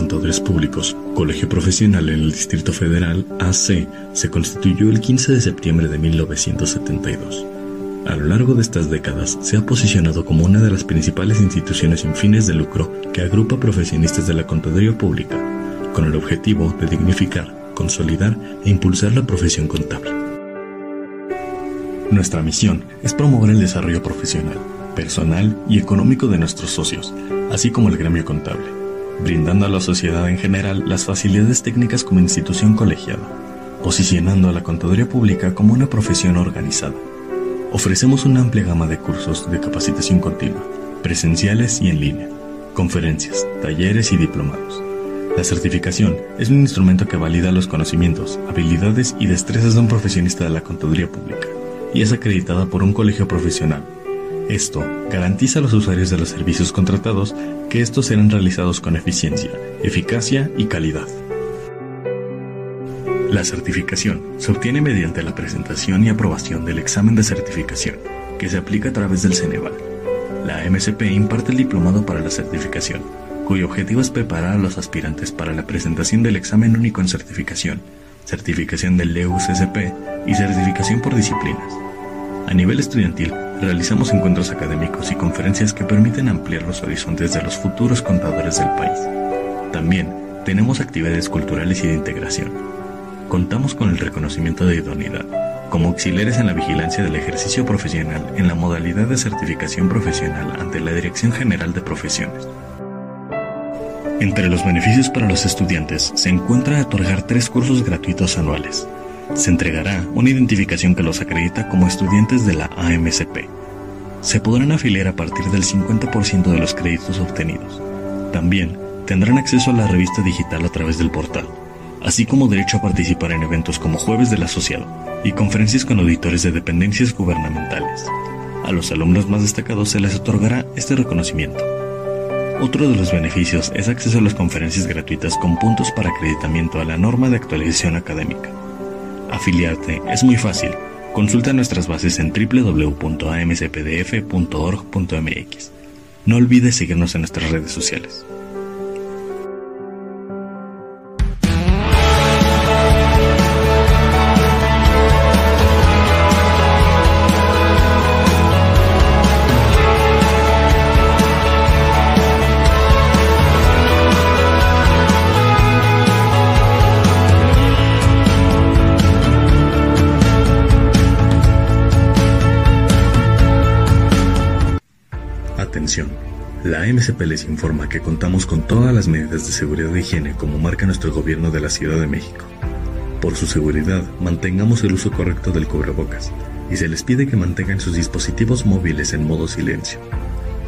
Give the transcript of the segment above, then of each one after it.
Contadores Públicos, Colegio Profesional en el Distrito Federal, AC, se constituyó el 15 de septiembre de 1972. A lo largo de estas décadas se ha posicionado como una de las principales instituciones sin fines de lucro que agrupa profesionistas de la contaduría pública, con el objetivo de dignificar, consolidar e impulsar la profesión contable. Nuestra misión es promover el desarrollo profesional, personal y económico de nuestros socios, así como el gremio contable, brindando a la sociedad en general las facilidades técnicas como institución colegiada, posicionando a la contaduría pública como una profesión organizada. Ofrecemos una amplia gama de cursos de capacitación continua, presenciales y en línea, conferencias, talleres y diplomados. La certificación es un instrumento que valida los conocimientos, habilidades y destrezas de un profesionista de la contaduría pública y es acreditada por un colegio profesional esto garantiza a los usuarios de los servicios contratados que estos serán realizados con eficiencia, eficacia y calidad. La certificación se obtiene mediante la presentación y aprobación del examen de certificación, que se aplica a través del Ceneval. La MSP imparte el diplomado para la certificación, cuyo objetivo es preparar a los aspirantes para la presentación del examen único en certificación, certificación del EUCSP y certificación por disciplinas. A nivel estudiantil, realizamos encuentros académicos y conferencias que permiten ampliar los horizontes de los futuros contadores del país. También tenemos actividades culturales y de integración. Contamos con el reconocimiento de idoneidad como auxiliares en la vigilancia del ejercicio profesional en la modalidad de certificación profesional ante la Dirección General de Profesiones. Entre los beneficios para los estudiantes se encuentra otorgar tres cursos gratuitos anuales, se entregará una identificación que los acredita como estudiantes de la AMCP. Se podrán afiliar a partir del 50% de los créditos obtenidos. También tendrán acceso a la revista digital a través del portal, así como derecho a participar en eventos como Jueves del Asociado y conferencias con auditores de dependencias gubernamentales. A los alumnos más destacados se les otorgará este reconocimiento. Otro de los beneficios es acceso a las conferencias gratuitas con puntos para acreditamiento a la norma de actualización académica. Afiliarte es muy fácil. Consulta nuestras bases en www.amcpdf.org.mx. No olvides seguirnos en nuestras redes sociales. La MCP les informa que contamos con todas las medidas de seguridad e higiene como marca nuestro gobierno de la Ciudad de México. Por su seguridad, mantengamos el uso correcto del cubrebocas y se les pide que mantengan sus dispositivos móviles en modo silencio.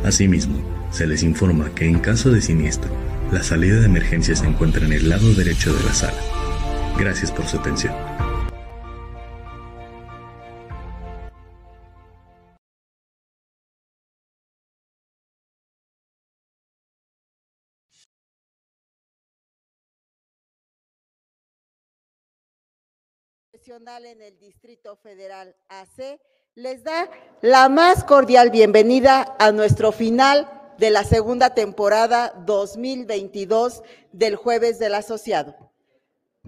Asimismo, se les informa que en caso de siniestro, la salida de emergencia se encuentra en el lado derecho de la sala. Gracias por su atención. En el Distrito Federal AC les da la más cordial bienvenida a nuestro final de la segunda temporada 2022 del Jueves del Asociado.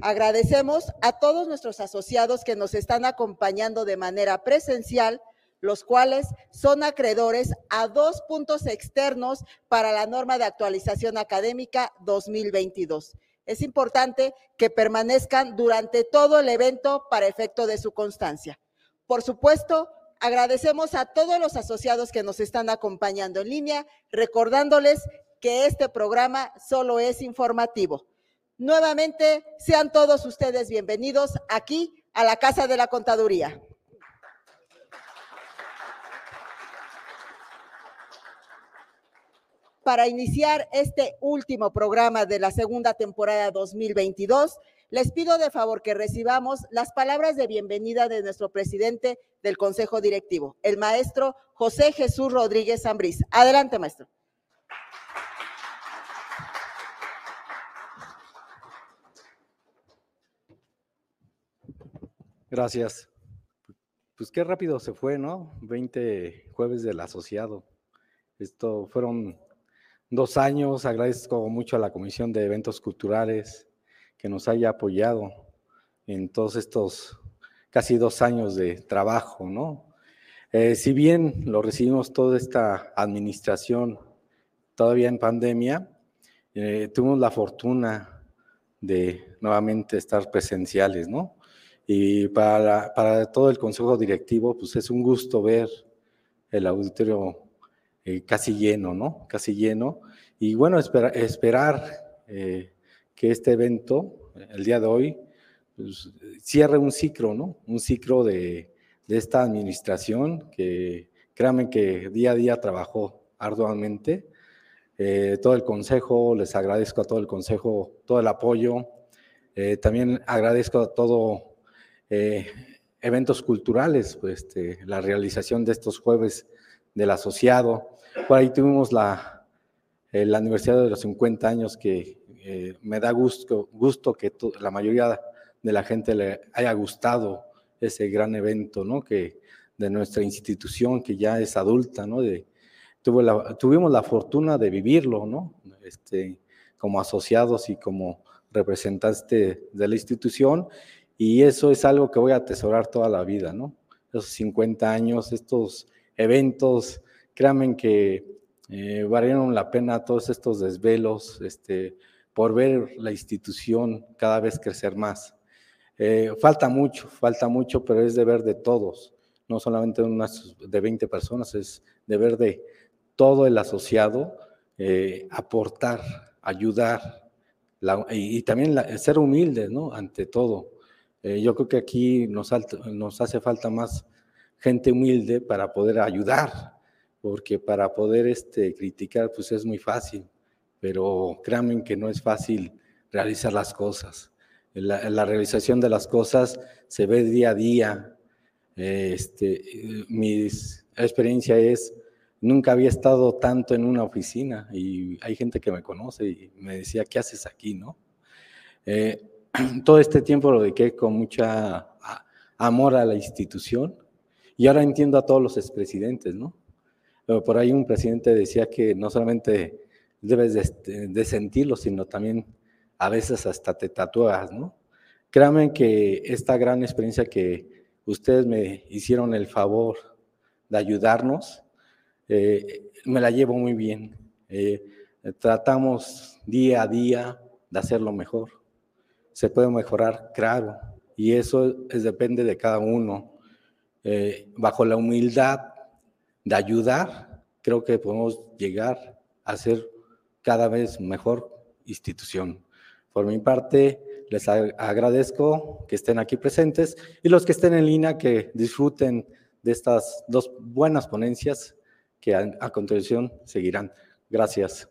Agradecemos a todos nuestros asociados que nos están acompañando de manera presencial, los cuales son acreedores a dos puntos externos para la norma de actualización académica 2022 es importante que permanezcan durante todo el evento para efecto de su constancia. Por supuesto, agradecemos a todos los asociados que nos están acompañando en línea, recordándoles que este programa solo es informativo. Nuevamente, sean todos ustedes bienvenidos aquí a la Casa de la Contaduría. Para iniciar este último programa de la segunda temporada 2022, les pido de favor que recibamos las palabras de bienvenida de nuestro presidente del Consejo Directivo, el maestro José Jesús Rodríguez Zambriz. Adelante, maestro. Gracias. Pues qué rápido se fue, ¿no? 20 jueves del asociado. Esto fueron dos años. Agradezco mucho a la Comisión de Eventos Culturales que nos haya apoyado en todos estos casi dos años de trabajo, ¿no? Eh, si bien lo recibimos toda esta administración todavía en pandemia, eh, tuvimos la fortuna de nuevamente estar presenciales, ¿no? Y para, para, todo el consejo directivo, pues es un gusto ver el auditorio eh, casi lleno, ¿no? Casi lleno. Y bueno, esperar que este evento, el día de hoy, pues, cierre un ciclo, ¿no? Un ciclo de, esta administración que créanme que día a día trabajó arduamente. Eh, todo el consejo, les agradezco a todo el consejo, todo el apoyo. Eh, también agradezco a todo eh, eventos culturales, pues este, la realización de estos jueves del asociado. Por ahí tuvimos la, el aniversario de los 50 años que me da gusto, gusto que la mayoría de la gente le haya gustado ese gran evento, ¿no? Que de nuestra institución que ya es adulta, ¿no? De, la, tuvimos la fortuna de vivirlo, ¿no? Este, como asociados y como representantes de la institución y eso es algo que voy a atesorar toda la vida, ¿no? Esos 50 años, estos eventos, créanme que eh, valieron la pena todos estos desvelos, este, por ver la institución cada vez crecer más. Eh, falta mucho, falta mucho, pero es deber de todos, no solamente de, unas, de 20 personas, es deber de todo el asociado eh, aportar, ayudar y, también ser humildes, ¿no? Ante todo. Yo creo que aquí nos hace falta más gente humilde para poder ayudar, porque para poder este, criticar, pues es muy fácil, pero créanme que no es fácil realizar las cosas. La, realización de las cosas se ve día a día. Este, mi experiencia es, nunca había estado tanto en una oficina y hay gente que me conoce y me decía, ¿qué haces aquí? ¿no? Eh, todo este tiempo lo dediqué con mucha amor a la institución y ahora entiendo a todos los expresidentes, ¿no? Por ahí un presidente decía que no solamente debes de, de sentirlo, sino también a veces hasta te tatúas, ¿no? Créanme que esta gran experiencia que ustedes me hicieron el favor de ayudarnos, eh, me la llevo muy bien. Eh, tratamos día a día de hacerlo mejor. Se puede mejorar, claro, y eso es, depende de cada uno. Eh, bajo la humildad de ayudar, creo que podemos llegar a ser cada vez mejor institución. Por mi parte, les agradezco que estén aquí presentes y los que estén en línea que disfruten de estas dos buenas ponencias que a, continuación seguirán. Gracias.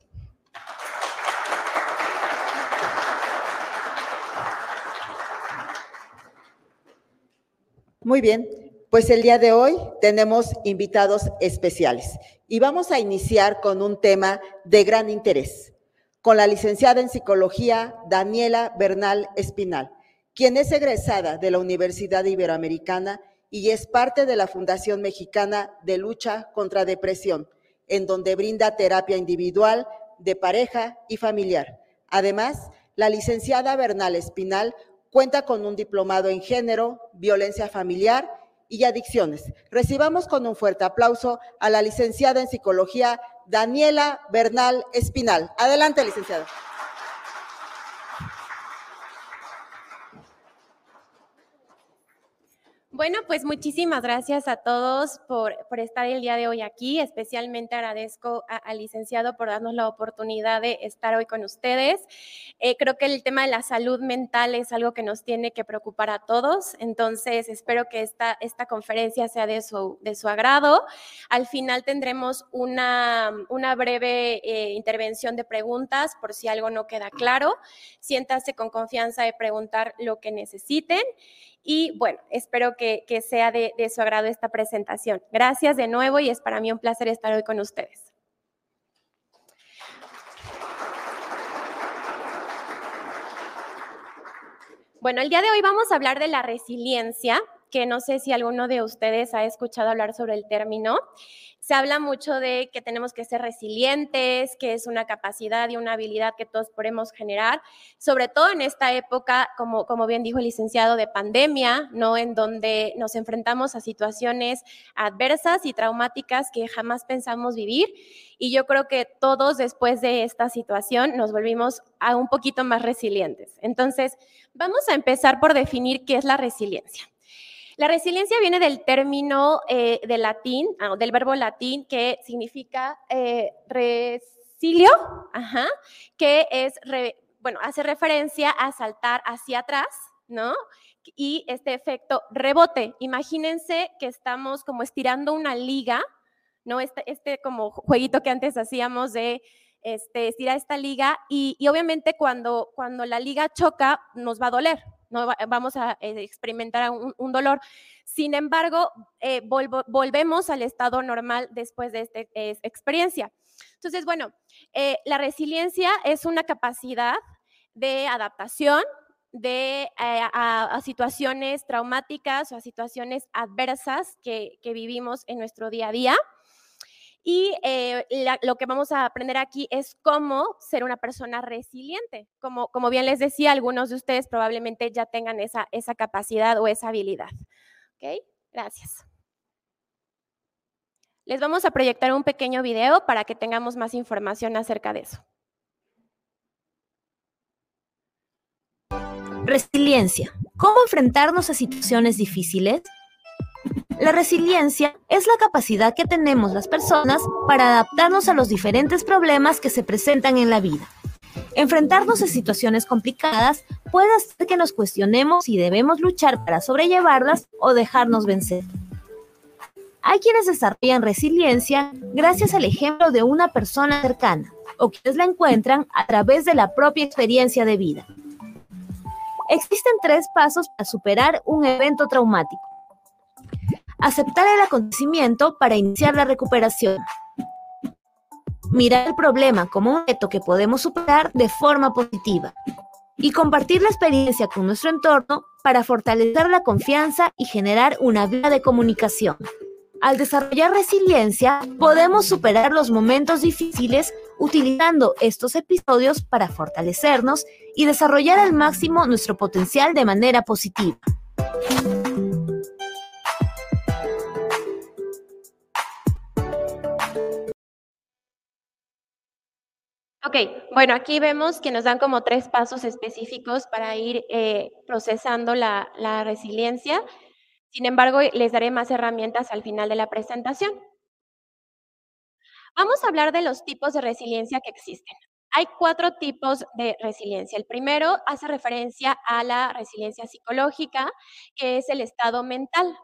Muy bien, pues el día de hoy tenemos invitados especiales y vamos a iniciar con un tema de gran interés con la licenciada en psicología Daniela Bernal Espinal, quien es egresada de la Universidad Iberoamericana y es parte de la Fundación Mexicana de Lucha contra Depresión, en donde brinda terapia individual, de pareja y familiar. Además, la licenciada Bernal Espinal cuenta con un diplomado en género, violencia familiar y adicciones. Recibamos con un fuerte aplauso a la licenciada en psicología Daniela Bernal Espinal. Adelante, licenciada. Bueno, pues muchísimas gracias a todos por, estar el día de hoy aquí. Especialmente agradezco al licenciado por darnos la oportunidad de estar hoy con ustedes. Eh, creo que el tema de la salud mental es algo que nos tiene que preocupar a todos. Entonces, espero que esta, esta conferencia sea de su, de su agrado. Al final tendremos una, una breve eh, intervención de preguntas por si algo no queda claro. Siéntase con confianza de preguntar lo que necesiten. Y bueno, espero que, sea de, su agrado esta presentación. Gracias de nuevo y es para mí un placer estar hoy con ustedes. Bueno, el día de hoy vamos a hablar de la resiliencia, que no sé si alguno de ustedes ha escuchado hablar sobre el término. Se habla mucho de que tenemos que ser resilientes, que es una capacidad y una habilidad que todos podemos generar, sobre todo en esta época, como, como bien dijo el licenciado, de pandemia, ¿no? En donde nos enfrentamos a situaciones adversas y traumáticas que jamás pensamos vivir. Y yo creo que todos después de esta situación nos volvimos a un poquito más resilientes. Entonces, vamos a empezar por definir qué es la resiliencia. La resiliencia viene del término eh, de latín, ah, del verbo latín que significa eh, resilio, que es, bueno, hace referencia a saltar hacia atrás, ¿no? Y este efecto rebote. Imagínense que estamos como estirando una liga, ¿no? Este, este como jueguito que antes hacíamos de este, estirar esta liga y, y obviamente cuando, cuando la liga choca nos va a doler, no vamos a eh, experimentar un, dolor. Sin embargo, eh, volvemos al estado normal después de esta experiencia. Entonces, bueno, eh, la resiliencia es una capacidad de adaptación de, a, situaciones traumáticas o a situaciones adversas que vivimos en nuestro día a día. Y eh, lo que vamos a aprender aquí es cómo ser una persona resiliente. Como, como bien les decía, algunos de ustedes probablemente ya tengan esa, esa capacidad o esa habilidad. ¿Ok? Gracias. Les vamos a proyectar un pequeño video para que tengamos más información acerca de eso. Resiliencia. ¿Cómo enfrentarnos a situaciones difíciles? La resiliencia es la capacidad que tenemos las personas para adaptarnos a los diferentes problemas que se presentan en la vida. Enfrentarnos a situaciones complicadas puede hacer que nos cuestionemos si debemos luchar para sobrellevarlas o dejarnos vencer. Hay quienes desarrollan resiliencia gracias al ejemplo de una persona cercana o quienes la encuentran a través de la propia experiencia de vida. Existen tres pasos para superar un evento traumático aceptar el acontecimiento para iniciar la recuperación. Mirar el problema como un reto que podemos superar de forma positiva. Y compartir la experiencia con nuestro entorno para fortalecer la confianza y generar una vía de comunicación. Al desarrollar resiliencia, podemos superar los momentos difíciles utilizando estos episodios para fortalecernos y desarrollar al máximo nuestro potencial de manera positiva. Ok, bueno, aquí vemos que nos dan como tres pasos específicos para ir eh, procesando la, la resiliencia. Sin embargo, les daré más herramientas al final de la presentación. Vamos a hablar de los tipos de resiliencia que existen. Hay cuatro tipos de resiliencia. El primero hace referencia a la resiliencia psicológica, que es el estado mental.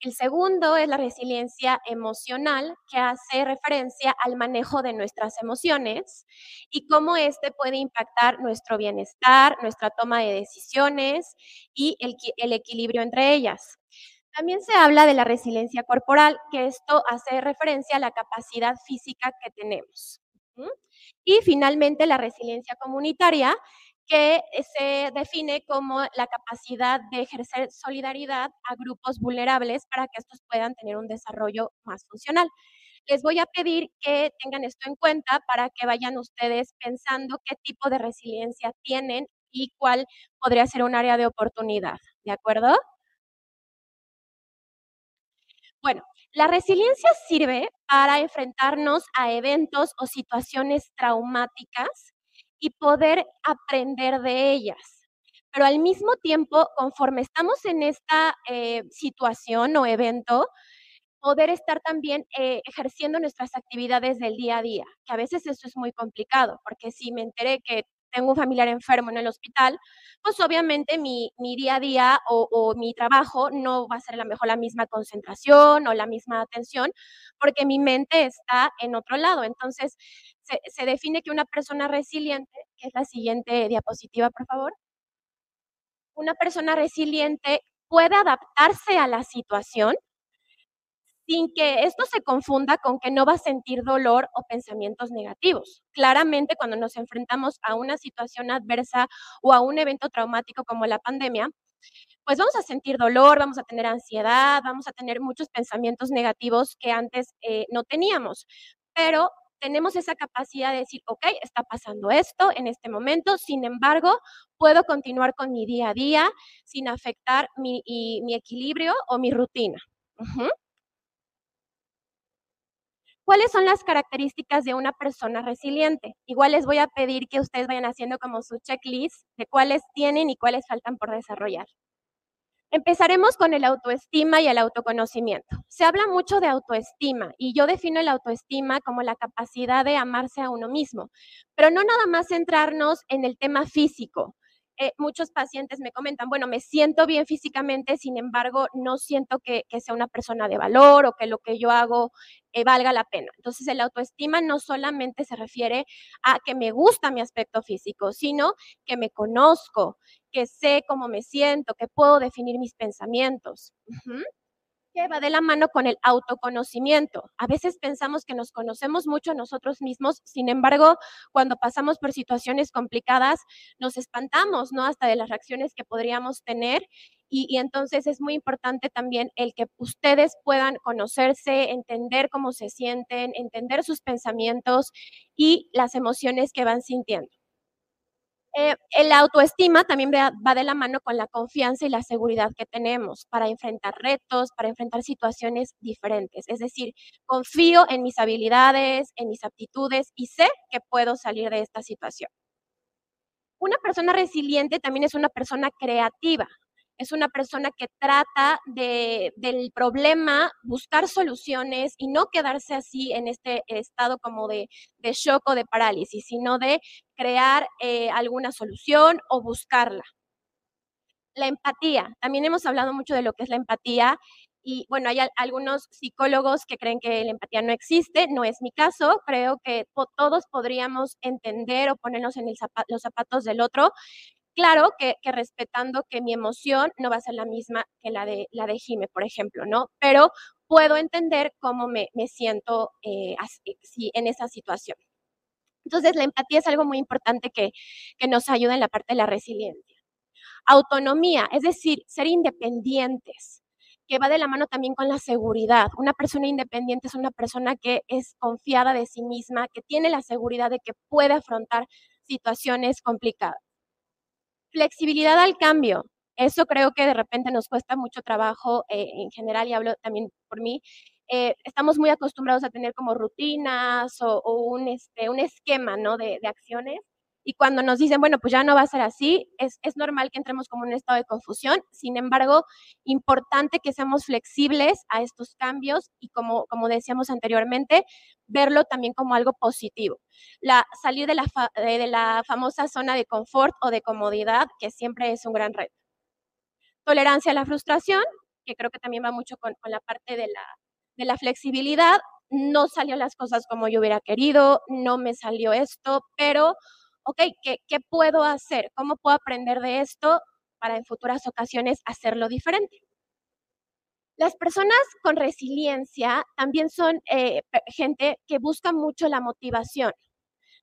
El segundo es la resiliencia emocional, que hace referencia al manejo de nuestras emociones y cómo éste puede impactar nuestro bienestar, nuestra toma de decisiones y el, equilibrio entre ellas. También se habla de la resiliencia corporal, que esto hace referencia a la capacidad física que tenemos. Y finalmente la resiliencia comunitaria, que se define como la capacidad de ejercer solidaridad a grupos vulnerables para que estos puedan tener un desarrollo más funcional. Les voy a pedir que tengan esto en cuenta para que vayan ustedes pensando qué tipo de resiliencia tienen y cuál podría ser un área de oportunidad. ¿De acuerdo? Bueno, la resiliencia sirve para enfrentarnos a eventos o situaciones traumáticas y poder aprender de ellas. Pero al mismo tiempo, conforme estamos en esta eh, situación o evento, poder estar también eh, ejerciendo nuestras actividades del día a día, que a veces eso es muy complicado, porque si me enteré que tengo un familiar enfermo en el hospital, pues obviamente mi, día a día o, mi trabajo no va a ser la mejor la misma concentración o la misma atención, porque mi mente está en otro lado. Entonces, se, define que una persona resiliente, que es la siguiente diapositiva, por favor, una persona resiliente puede adaptarse a la situación sin que esto se confunda con que no va a sentir dolor o pensamientos negativos. Claramente, cuando nos enfrentamos a una situación adversa o a un evento traumático como la pandemia, pues vamos a sentir dolor, vamos a tener ansiedad, vamos a tener muchos pensamientos negativos que antes eh, no teníamos. Pero tenemos esa capacidad de decir, ok, está pasando esto en este momento, sin embargo, puedo continuar con mi día a día sin afectar mi, mi equilibrio o mi rutina. ¿Cuáles son las características de una persona resiliente? Igual les voy a pedir que ustedes vayan haciendo como su checklist de cuáles tienen y cuáles faltan por desarrollar. Empezaremos con el autoestima y el autoconocimiento. Se habla mucho de autoestima y yo defino el autoestima como la capacidad de amarse a uno mismo, pero no nada más centrarnos en el tema físico. Eh, muchos pacientes me comentan, bueno, me siento bien físicamente, sin embargo, no siento que, sea una persona de valor o que lo que yo hago eh, valga la pena. Entonces, el autoestima no solamente se refiere a que me gusta mi aspecto físico, sino que me conozco, que sé cómo me siento, que puedo definir mis pensamientos va de la mano con el autoconocimiento. A veces pensamos que nos conocemos mucho nosotros mismos, sin embargo, cuando pasamos por situaciones complicadas, nos espantamos, ¿no? Hasta de las reacciones que podríamos tener. Y, entonces es muy importante también el que ustedes puedan conocerse, entender cómo se sienten, entender sus pensamientos y las emociones que van sintiendo. Eh, el autoestima también va de la mano con la confianza y la seguridad que tenemos para enfrentar retos, para enfrentar situaciones diferentes. Es decir, confío en mis habilidades, en mis aptitudes y sé que puedo salir de esta situación. Una persona resiliente también es una persona creativa es una persona que trata de, del problema, buscar soluciones y no quedarse así en este estado como de, shock o de parálisis, sino de crear eh, alguna solución o buscarla. La empatía, también hemos hablado mucho de lo que es la empatía y bueno, hay algunos psicólogos que creen que la empatía no existe, no es mi caso, creo que todos podríamos entender o ponernos en los zapatos del otro Claro que, respetando que mi emoción no va a ser la misma que la de, la de Jime, por ejemplo, ¿no? Pero puedo entender cómo me, siento eh, en esa situación. Entonces, la empatía es algo muy importante que, que nos ayuda en la parte de la resiliencia. Autonomía, es decir, ser independientes, que va de la mano también con la seguridad. Una persona independiente es una persona que es confiada de sí misma, que tiene la seguridad de que puede afrontar situaciones complicadas. Flexibilidad al cambio. Eso creo que de repente nos cuesta mucho trabajo eh, en general y hablo también por mí. Eh, estamos muy acostumbrados a tener como rutinas o, un, este, un esquema ¿no? de, de, acciones. Y cuando nos dicen, bueno, pues ya no va a ser así, es, es normal que entremos como en un estado de confusión. Sin embargo, importante que seamos flexibles a estos cambios y como, como decíamos anteriormente, verlo también como algo positivo. La, salir de la, de la famosa zona de confort o de comodidad, que siempre es un gran reto. Tolerancia a la frustración, que creo que también va mucho con, con la parte de la, de la flexibilidad. No salió las cosas como yo hubiera querido, no me salió esto, pero, ok, ¿qué, ¿qué puedo hacer? ¿Cómo puedo aprender de esto para en futuras ocasiones hacerlo diferente? Las personas con resiliencia también son eh, gente que busca mucho la motivación,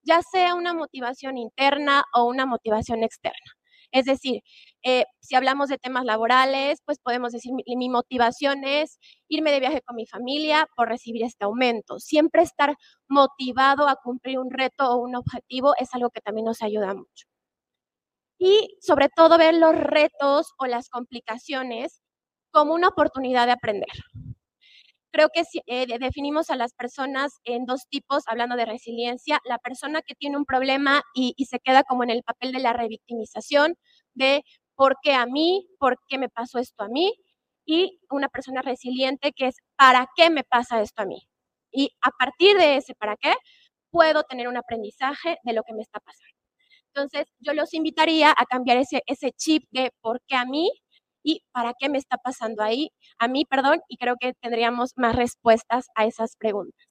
ya sea una motivación interna o una motivación externa. Es decir, eh, si hablamos de temas laborales, pues podemos decir, mi, mi, motivación es irme de viaje con mi familia por recibir este aumento. Siempre estar motivado a cumplir un reto o un objetivo es algo que también nos ayuda mucho. Y sobre todo ver los retos o las complicaciones como una oportunidad de aprender. Creo que eh, definimos a las personas en dos tipos, hablando de resiliencia, la persona que tiene un problema y, se queda como en el papel de la revictimización, de por qué a mí, por qué me pasó esto a mí, y una persona resiliente que es para qué me pasa esto a mí. Y a partir de ese para qué, puedo tener un aprendizaje de lo que me está pasando. Entonces, yo los invitaría a cambiar ese, ese chip de por qué a mí y para qué me está pasando ahí, a mí, perdón, y creo que tendríamos más respuestas a esas preguntas.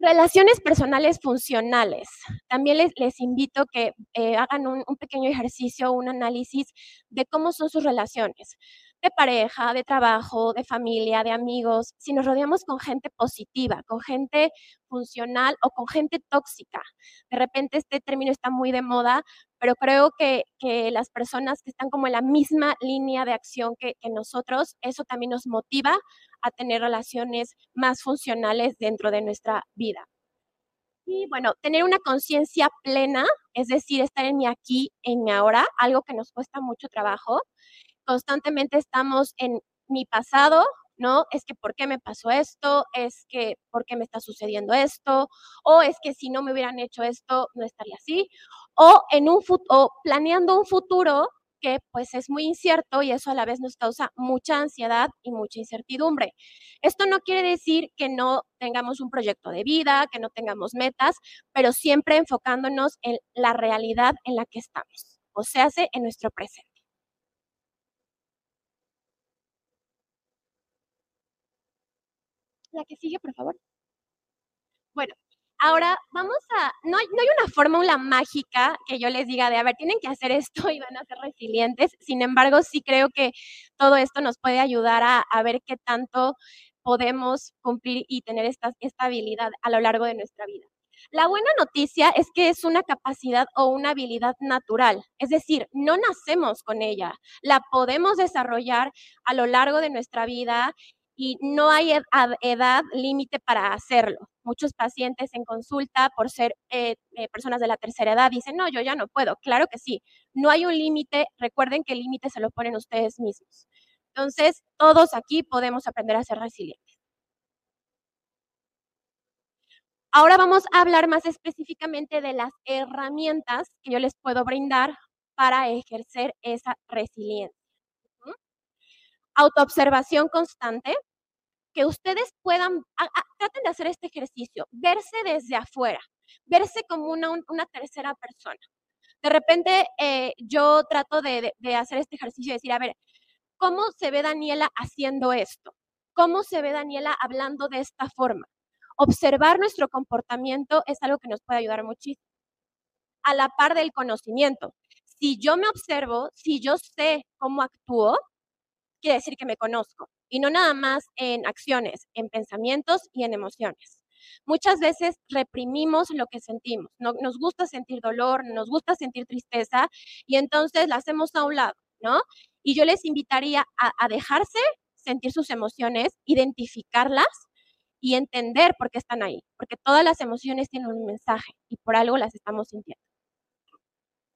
Relaciones personales funcionales. También les, invito que eh, hagan un, pequeño ejercicio, un análisis de cómo son sus relaciones. De pareja, de trabajo, de familia, de amigos, si nos rodeamos con gente positiva, con gente funcional o con gente tóxica. De repente este término está muy de moda, pero creo que, las personas que están como en la misma línea de acción que, que nosotros, eso también nos motiva a tener relaciones más funcionales dentro de nuestra vida. Y bueno, tener una conciencia plena, es decir, estar en mi aquí, en mi ahora, algo que nos cuesta mucho trabajo, constantemente estamos en mi pasado, ¿no? Es que ¿por qué me pasó esto? Es que ¿por qué me está sucediendo esto? O es que si no me hubieran hecho esto, no estaría así. O en un o planeando un futuro que pues es muy incierto y eso a la vez nos causa mucha ansiedad y mucha incertidumbre. Esto no quiere decir que no tengamos un proyecto de vida, que no tengamos metas, pero siempre enfocándonos en la realidad en la que estamos, o sea, en nuestro presente. La que sigue, por favor. Bueno, ahora vamos a, no hay, no hay una fórmula mágica que yo les diga de, a ver, tienen que hacer esto y van a ser resilientes. Sin embargo, sí creo que todo esto nos puede ayudar a, a ver qué tanto podemos cumplir y tener esta estabilidad a lo largo de nuestra vida. La buena noticia es que es una capacidad o una habilidad natural, es decir, no nacemos con ella, la podemos desarrollar a lo largo de nuestra vida y no hay edad límite para hacerlo. Muchos pacientes en consulta, por ser eh, eh, personas de la tercera edad, dicen, no, yo ya no puedo. Claro que sí, no hay un límite. Recuerden que el límite se lo ponen ustedes mismos. Entonces, todos aquí podemos aprender a ser resilientes. Ahora vamos a hablar más específicamente de las herramientas que yo les puedo brindar para ejercer esa resiliencia. Autoobservación constante, que ustedes puedan, traten de hacer este ejercicio, verse desde afuera, verse como una, una tercera persona. De repente eh, yo trato de, de, hacer este ejercicio y decir, a ver, ¿cómo se ve Daniela haciendo esto? ¿Cómo se ve Daniela hablando de esta forma? Observar nuestro comportamiento es algo que nos puede ayudar muchísimo. A la par del conocimiento. Si yo me observo, si yo sé cómo actúo, quiere decir que me conozco y no nada más en acciones, en pensamientos y en emociones. Muchas veces reprimimos lo que sentimos. No, nos gusta sentir dolor, nos gusta sentir tristeza y entonces la hacemos a un lado, ¿no? Y yo les invitaría a, a dejarse sentir sus emociones, identificarlas y entender por qué están ahí, porque todas las emociones tienen un mensaje y por algo las estamos sintiendo.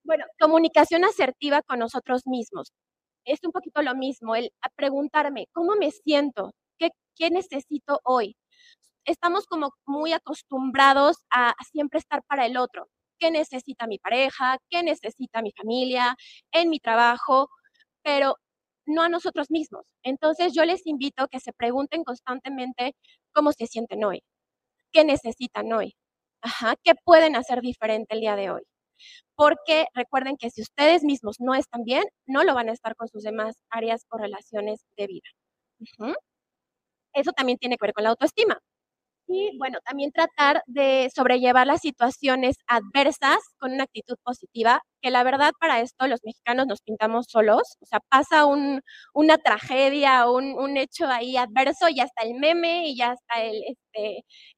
Bueno, comunicación asertiva con nosotros mismos es un poquito lo mismo, el preguntarme, ¿cómo me siento? ¿Qué, ¿Qué, necesito hoy? Estamos como muy acostumbrados a, siempre estar para el otro. ¿Qué necesita mi pareja? ¿Qué necesita mi familia? En mi trabajo, pero no a nosotros mismos. Entonces yo les invito a que se pregunten constantemente cómo se sienten hoy, qué necesitan hoy, Ajá, qué pueden hacer diferente el día de hoy porque recuerden que si ustedes mismos no están bien, no lo van a estar con sus demás áreas o relaciones de vida. Eso también tiene que ver con la autoestima. Y bueno, también tratar de sobrellevar las situaciones adversas con una actitud positiva, que la verdad para esto los mexicanos nos pintamos solos, o sea, pasa una tragedia, un, un hecho ahí adverso y hasta el meme y ya está el,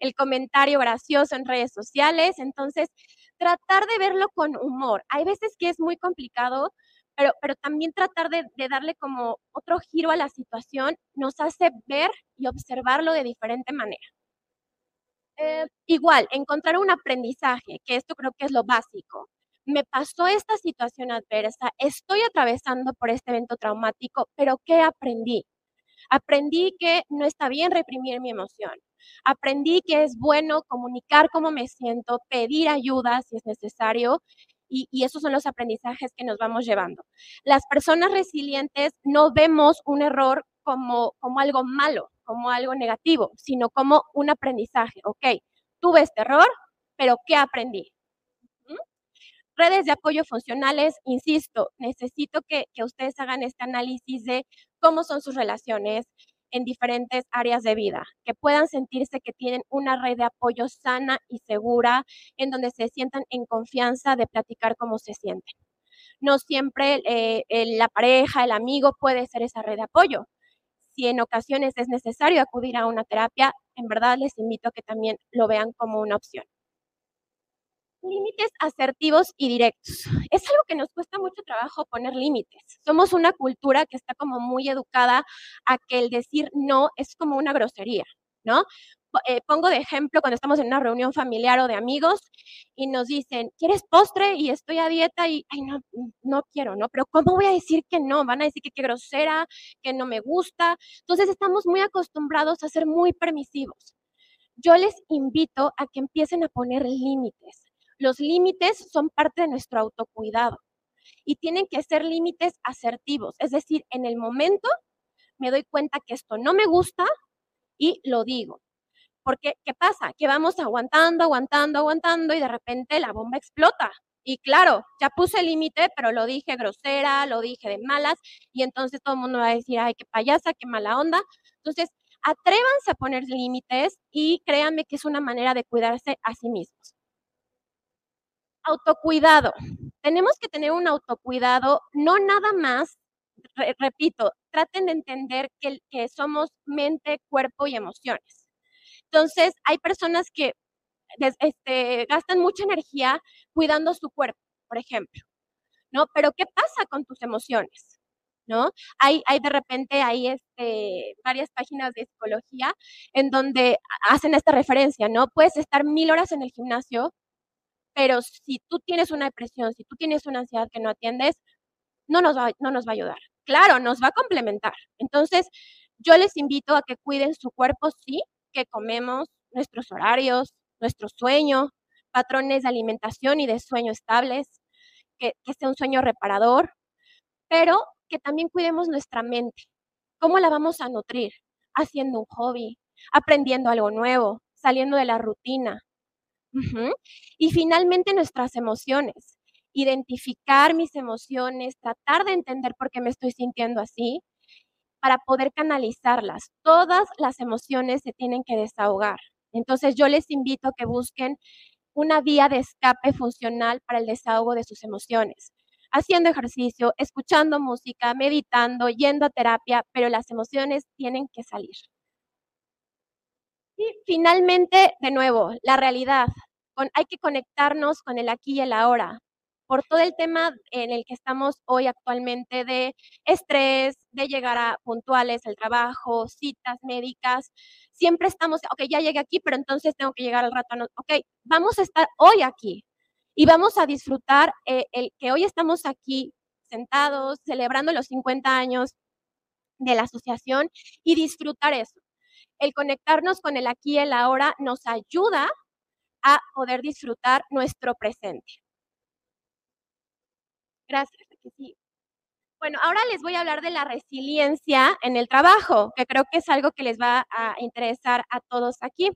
el comentario gracioso en redes sociales, entonces tratar de verlo con humor. Hay veces que es muy complicado, pero, pero también tratar de, darle como otro giro a la situación nos hace ver y observarlo de diferente manera. Eh, igual, encontrar un aprendizaje, que esto creo que es lo básico. Me pasó esta situación adversa, estoy atravesando por este evento traumático, pero ¿qué aprendí? Aprendí que no está bien reprimir mi emoción. Aprendí que es bueno comunicar cómo me siento, pedir ayuda si es necesario y, esos son los aprendizajes que nos vamos llevando. Las personas resilientes no vemos un error como, como algo malo, como algo negativo, sino como un aprendizaje. Ok, tuve este error, pero ¿qué aprendí? Redes de apoyo funcionales, insisto, necesito que, que ustedes hagan este análisis de cómo son sus relaciones en diferentes áreas de vida, que puedan sentirse que tienen una red de apoyo sana y segura, en donde se sientan en confianza de platicar cómo se sienten. No siempre eh, la pareja, el amigo puede ser esa red de apoyo. Si en ocasiones es necesario acudir a una terapia, en verdad les invito a que también lo vean como una opción. Límites asertivos y directos. Es algo que nos cuesta mucho trabajo poner límites. Somos una cultura que está como muy educada a que el decir no es como una grosería, ¿no? Eh, pongo de ejemplo cuando estamos en una reunión familiar o de amigos y nos dicen, ¿quieres postre? Y estoy a dieta y, ay, no, no quiero, ¿no? Pero ¿cómo voy a decir que no? Van a decir que qué grosera, que no me gusta. Entonces estamos muy acostumbrados a ser muy permisivos. Yo les invito a que empiecen a poner límites. Los límites son parte de nuestro autocuidado y tienen que ser límites asertivos, es decir, en el momento me doy cuenta que esto no me gusta y lo digo. Porque, ¿qué pasa? Que vamos aguantando, aguantando, aguantando y de repente la bomba explota. Y claro, ya puse límite, pero lo dije grosera, lo dije de malas, y entonces todo el mundo va a decir, ay, qué payasa, qué mala onda. Entonces, atrévanse a poner límites y créanme que es una manera de cuidarse a sí mismos. Autocuidado. Tenemos que tener un autocuidado, no nada más, repito, traten de entender que, somos mente, cuerpo y emociones. Entonces, hay personas que este, gastan mucha energía cuidando su cuerpo, por ejemplo, ¿no? Pero ¿qué pasa con tus emociones? ¿No? Hay, hay de repente hay este, varias páginas de psicología en donde hacen esta referencia, ¿no? Puedes estar mil horas en el gimnasio, pero si tú tienes una depresión, si tú tienes una ansiedad que no atiendes, no nos va, no nos va a ayudar. Claro, nos va a complementar. Entonces, yo les invito a que cuiden su cuerpo, sí, que comemos, nuestros horarios, nuestro sueño, patrones de alimentación y de sueño estables, que, sea un sueño reparador, pero que también cuidemos nuestra mente. ¿Cómo la vamos a nutrir? Haciendo un hobby, aprendiendo algo nuevo, saliendo de la rutina. Y finalmente nuestras emociones. Identificar mis emociones, tratar de entender por qué me estoy sintiendo así para poder canalizarlas. Todas las emociones se tienen que desahogar. Entonces yo les invito a que busquen una vía de escape funcional para el desahogo de sus emociones. Haciendo ejercicio, escuchando música, meditando, yendo a terapia, pero las emociones tienen que salir. Y finalmente, de nuevo, la realidad. Hay que conectarnos con el aquí y el ahora por todo el tema en el que estamos hoy actualmente de estrés, de llegar a puntuales al trabajo, citas médicas, siempre estamos, ok, ya llegué aquí, pero entonces tengo que llegar al rato, ok, vamos a estar hoy aquí y vamos a disfrutar eh, el que hoy estamos aquí sentados, celebrando los 50 años de la asociación y disfrutar eso. El conectarnos con el aquí y el ahora nos ayuda a poder disfrutar nuestro presente. Gracias. Bueno, ahora les voy a hablar de la resiliencia en el trabajo, que creo que es algo que les va a interesar a todos aquí.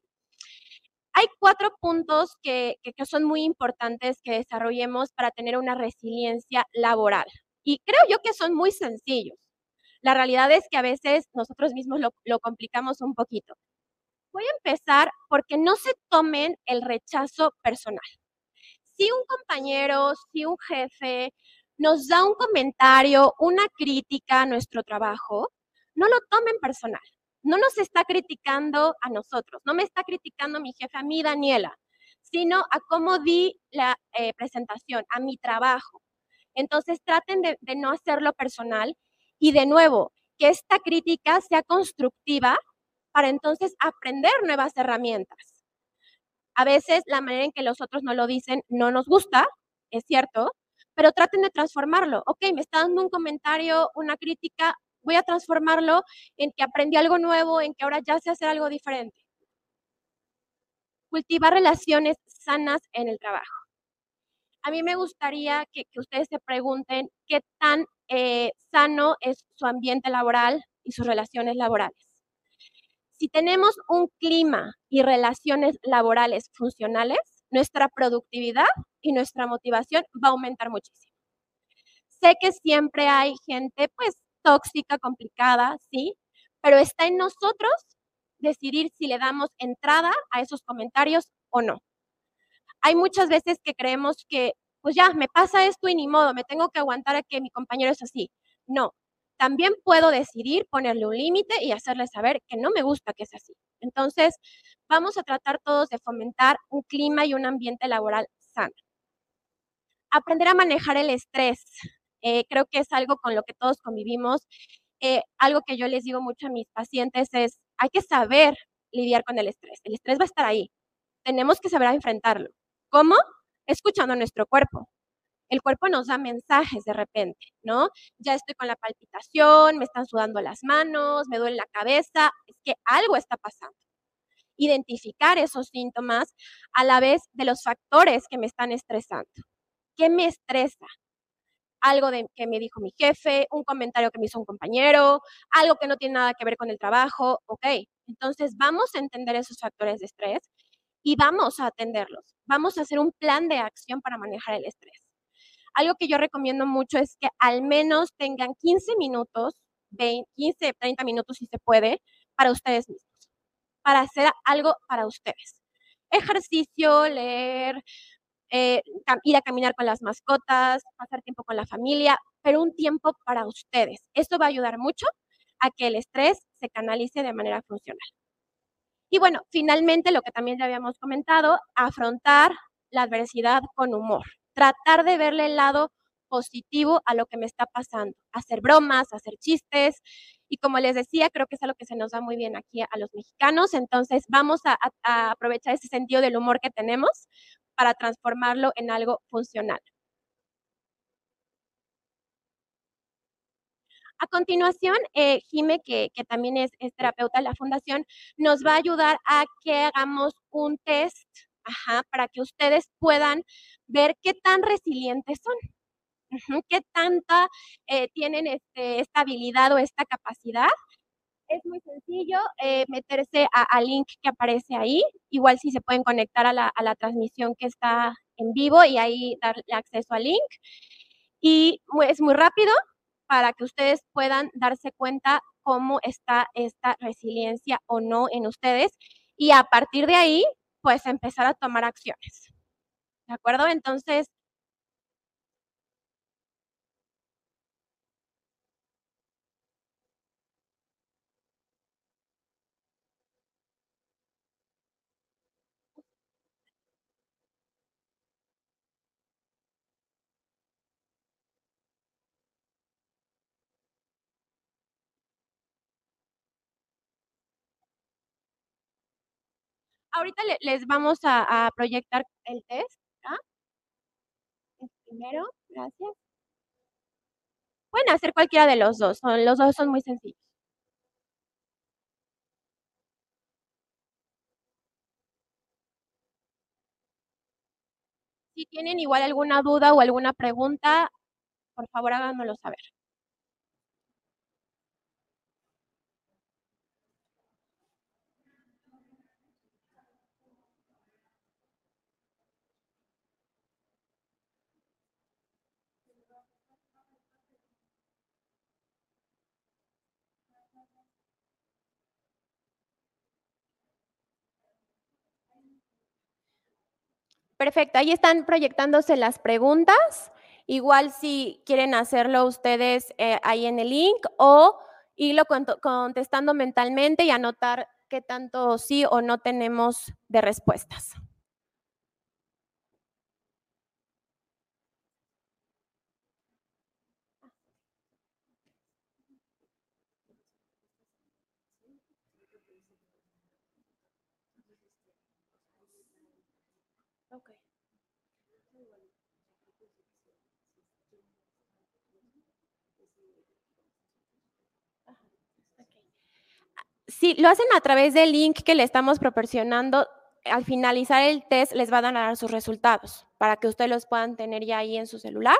Hay cuatro puntos que, que, son muy importantes que desarrollemos para tener una resiliencia laboral. Y creo yo que son muy sencillos. La realidad es que a veces nosotros mismos lo, lo complicamos un poquito. Voy a empezar porque no se tomen el rechazo personal. Si un compañero, si un jefe, nos da un comentario, una crítica a nuestro trabajo, no lo tomen personal. No nos está criticando a nosotros, no me está criticando mi jefe, a mí, Daniela, sino a cómo di la eh, presentación, a mi trabajo. Entonces traten de, de no hacerlo personal y de nuevo, que esta crítica sea constructiva para entonces aprender nuevas herramientas. A veces la manera en que los otros no lo dicen no nos gusta, es cierto, pero traten de transformarlo. Ok, me está dando un comentario, una crítica, voy a transformarlo en que aprendí algo nuevo, en que ahora ya sé hacer algo diferente. Cultivar relaciones sanas en el trabajo. A mí me gustaría que, ustedes se pregunten qué tan eh, sano es su ambiente laboral y sus relaciones laborales. Si tenemos un clima y relaciones laborales funcionales, nuestra productividad y nuestra motivación va a aumentar muchísimo. Sé que siempre hay gente pues tóxica, complicada, sí, pero está en nosotros decidir si le damos entrada a esos comentarios o no. Hay muchas veces que creemos que pues ya, me pasa esto y ni modo, me tengo que aguantar a que mi compañero es así. No, también puedo decidir ponerle un límite y hacerle saber que no me gusta que sea así. Entonces, vamos a tratar todos de fomentar un clima y un ambiente laboral sano. Aprender a manejar el estrés. Eh, creo que es algo con lo que todos convivimos. Eh, algo que yo les digo mucho a mis pacientes es, hay que saber lidiar con el estrés. El estrés va a estar ahí. Tenemos que saber enfrentarlo. ¿Cómo? Escuchando nuestro cuerpo. El cuerpo nos da mensajes de repente, ¿no? Ya estoy con la palpitación, me están sudando las manos, me duele la cabeza, es que algo está pasando. Identificar esos síntomas a la vez de los factores que me están estresando. ¿Qué me estresa? algo de, que me dijo mi jefe, un comentario que me hizo un compañero, algo que no tiene nada que ver con el trabajo, ok. Entonces vamos a entender esos factores de estrés y vamos a atenderlos. Vamos a hacer un plan de acción para manejar el estrés. Algo que yo recomiendo mucho es que al menos tengan 15 minutos, 20, 15, 30 minutos si se puede, para ustedes mismos, para hacer algo para ustedes. Ejercicio, leer, eh, ir a caminar con las mascotas, pasar tiempo con la familia, pero un tiempo para ustedes. Esto va a ayudar mucho a que el estrés se canalice de manera funcional. Y bueno, finalmente lo que también ya habíamos comentado, afrontar la adversidad con humor, tratar de verle el lado positivo a lo que me está pasando, hacer bromas, hacer chistes. Y como les decía, creo que es algo que se nos da muy bien aquí a los mexicanos. Entonces vamos a, aprovechar ese sentido del humor que tenemos para transformarlo en algo funcional. A continuación, eh, Jime, que, también es, terapeuta de la fundación, nos va a ayudar a que hagamos un test para que ustedes puedan ver qué tan resilientes son, qué tanta eh, tienen este, esta habilidad o esta capacidad es muy sencillo eh, meterse al link que aparece ahí. Igual si se pueden conectar a la, a la, transmisión que está en vivo y ahí darle acceso al link. Y es muy rápido para que ustedes puedan darse cuenta cómo está esta resiliencia o no en ustedes. Y a partir de ahí, pues empezar a tomar acciones. ¿De acuerdo? Entonces, ahorita les vamos a, proyectar el test. ¿ah? Primero, gracias. Pueden hacer cualquiera de los dos, son, los dos son muy sencillos. Si tienen igual alguna duda o alguna pregunta, por favor háganmelo saber. Perfecto, ahí están proyectándose las preguntas. Igual si quieren hacerlo ustedes eh, ahí en el link o irlo contestando mentalmente y anotar qué tanto sí o no tenemos de respuestas. Si lo hacen a través del link que le estamos proporcionando, al finalizar el test les van a dar sus resultados para que ustedes los puedan tener ya ahí en su celular.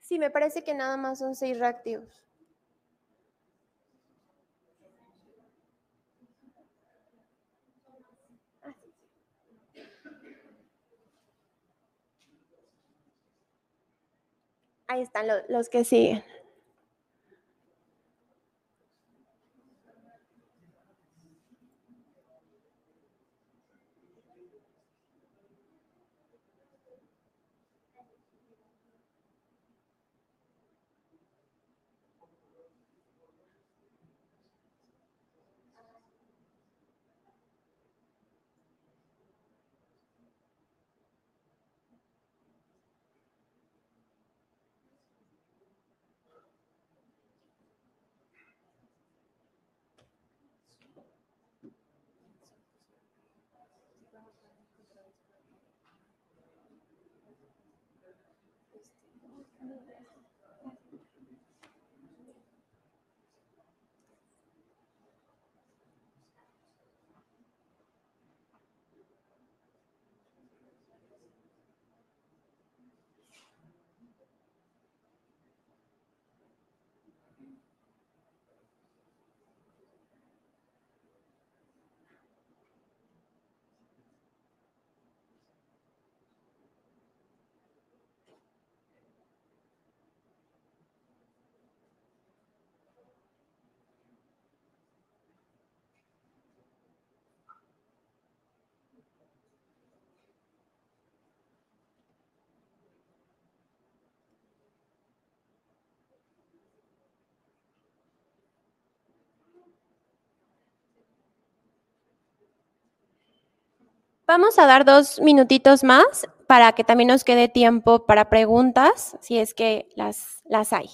Sí, me parece que nada más son seis reactivos. Ahí están los que siguen. Mm-hmm. Vamos a dar dos minutitos más para que también nos quede tiempo para preguntas, si es que las, las hay.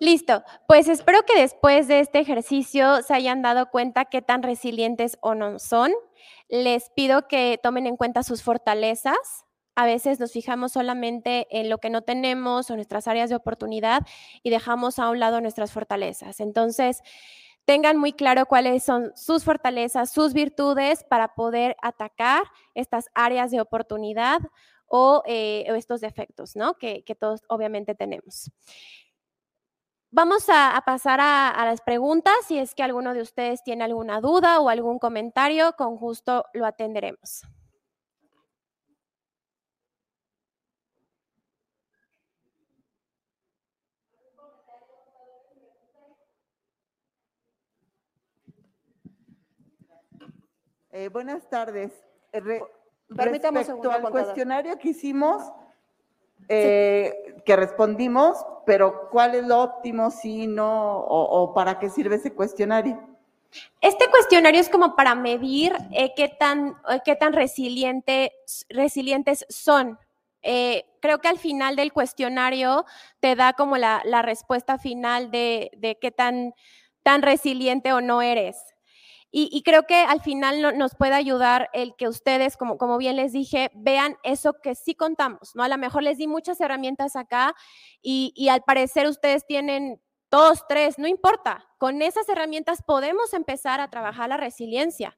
Listo, pues espero que después de este ejercicio se hayan dado cuenta qué tan resilientes o no son. Les pido que tomen en cuenta sus fortalezas. A veces nos fijamos solamente en lo que no tenemos o nuestras áreas de oportunidad y dejamos a un lado nuestras fortalezas. Entonces, tengan muy claro cuáles son sus fortalezas, sus virtudes para poder atacar estas áreas de oportunidad o, eh, estos defectos, ¿no? Que, que todos obviamente tenemos. Vamos a, pasar a, las preguntas. Si es que alguno de ustedes tiene alguna duda o algún comentario, con gusto lo atenderemos. Eh, buenas tardes. Re, Respecto al cuestionario que hicimos, eh, que respondimos, pero ¿cuál es lo óptimo, si no, o, para qué sirve ese cuestionario? Este cuestionario es como para medir eh, qué tan, eh, qué tan resiliente, resilientes son. Eh, creo que al final del cuestionario te da como la, respuesta final de, de, qué tan, tan resiliente o no eres. Y, creo que al final nos puede ayudar el que ustedes, como, como bien les dije, vean eso que sí contamos, ¿no? A lo mejor les di muchas herramientas acá y, al parecer ustedes tienen dos, tres, no importa. Con esas herramientas podemos empezar a trabajar la resiliencia.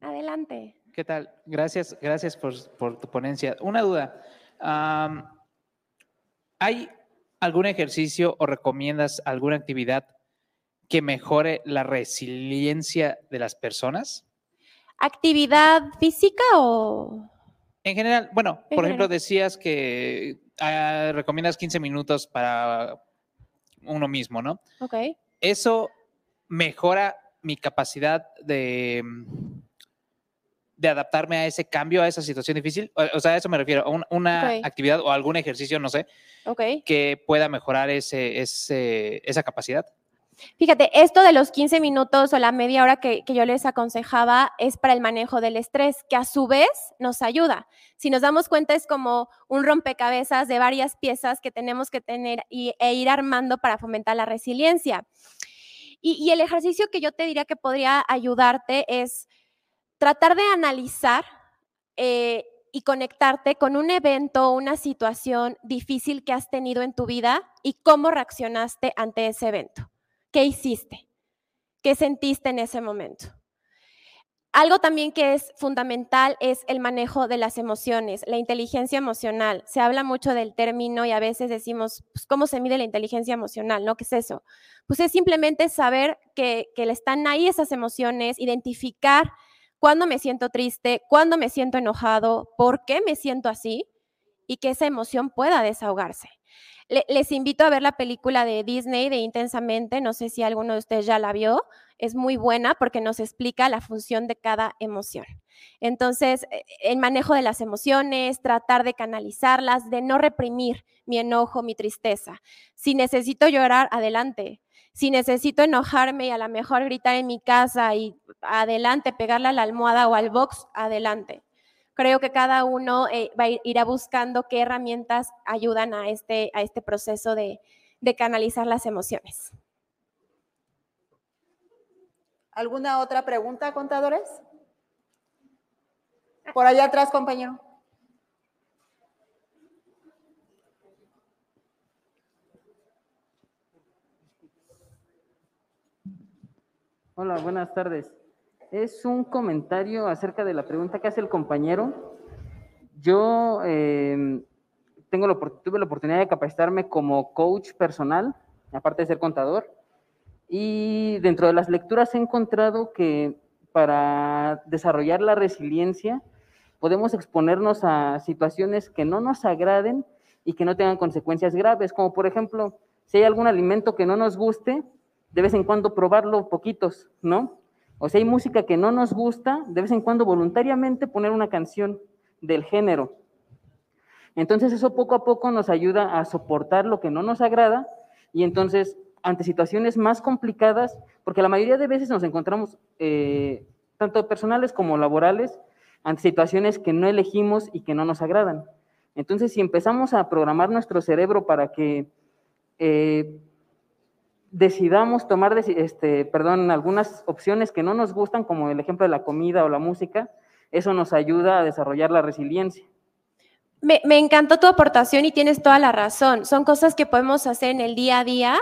Adelante. ¿Qué tal? Gracias, gracias por tu ponencia. Una duda. ¿Hay algún ejercicio o recomiendas alguna actividad que mejore la resiliencia de las personas? ¿Actividad física o...? En general, bueno, por ejemplo, decías que ah, recomiendas 15 minutos para uno mismo, ¿no? Ok. Eso mejora mi capacidad de, de adaptarme a ese cambio, a esa situación difícil. O, sea, a eso me refiero, a una actividad o algún ejercicio, no sé, que pueda mejorar ese, esa capacidad. Fíjate, esto de los 15 minutos o la media hora que, yo les aconsejaba es para el manejo del estrés, que a su vez nos ayuda. Si nos damos cuenta es como un rompecabezas de varias piezas que tenemos que tener e ir armando para fomentar la resiliencia. Y, el ejercicio que yo te diría que podría ayudarte es tratar de analizar eh, y conectarte con un evento o una situación difícil que has tenido en tu vida y cómo reaccionaste ante ese evento. ¿Qué hiciste? ¿Qué sentiste en ese momento? Algo también que es fundamental es el manejo de las emociones, la inteligencia emocional. Se habla mucho del término y a veces decimos, pues, ¿cómo se mide la inteligencia emocional? ¿No? ¿Qué es eso? Pues es simplemente saber que, que están ahí esas emociones, identificar cuándo me siento triste, cuándo me siento enojado, por qué me siento así y que esa emoción pueda desahogarse les invito a ver la película de Disney de Intensamente, no sé si alguno de ustedes ya la vio, es muy buena porque nos explica la función de cada emoción. Entonces, eh, el manejo de las emociones, tratar de canalizarlas, de no reprimir mi enojo, mi tristeza. Si necesito llorar, adelante. Si necesito enojarme y a lo mejor gritar en mi casa y adelante, pegarle a la almohada o al box, adelante creo que cada uno eh, va a ir, irá buscando qué herramientas ayudan a este, a este proceso de, de canalizar las emociones. ¿Alguna otra pregunta, contadores? Por allá atrás, compañero. Hola, buenas tardes es un comentario acerca de la pregunta que hace el compañero. Yo em, tengo tuve la oportunidad de capacitarme como coach personal, aparte de ser contador, y dentro de las lecturas he encontrado que para desarrollar la resiliencia podemos exponernos a situaciones que no nos agraden y que no tengan consecuencias graves, como por ejemplo, si hay algún alimento que no nos guste, de vez en cuando probarlo poquitos, ¿no? O sea, hay música que no nos gusta, de vez en cuando voluntariamente poner una canción del género. Entonces eso poco a poco nos ayuda a soportar lo que no nos agrada y entonces ante situaciones más complicadas, porque la mayoría de veces nos encontramos, eh, tanto personales como laborales, ante situaciones que no elegimos y que no nos agradan. Entonces, si empezamos a programar nuestro cerebro para que eh, decidamos tomar, este, perdón, algunas opciones que no nos gustan, como el ejemplo de la comida o la música, eso nos ayuda a desarrollar la resiliencia. Me, encantó tu aportación y tienes toda la razón. Son cosas que podemos hacer en el día a día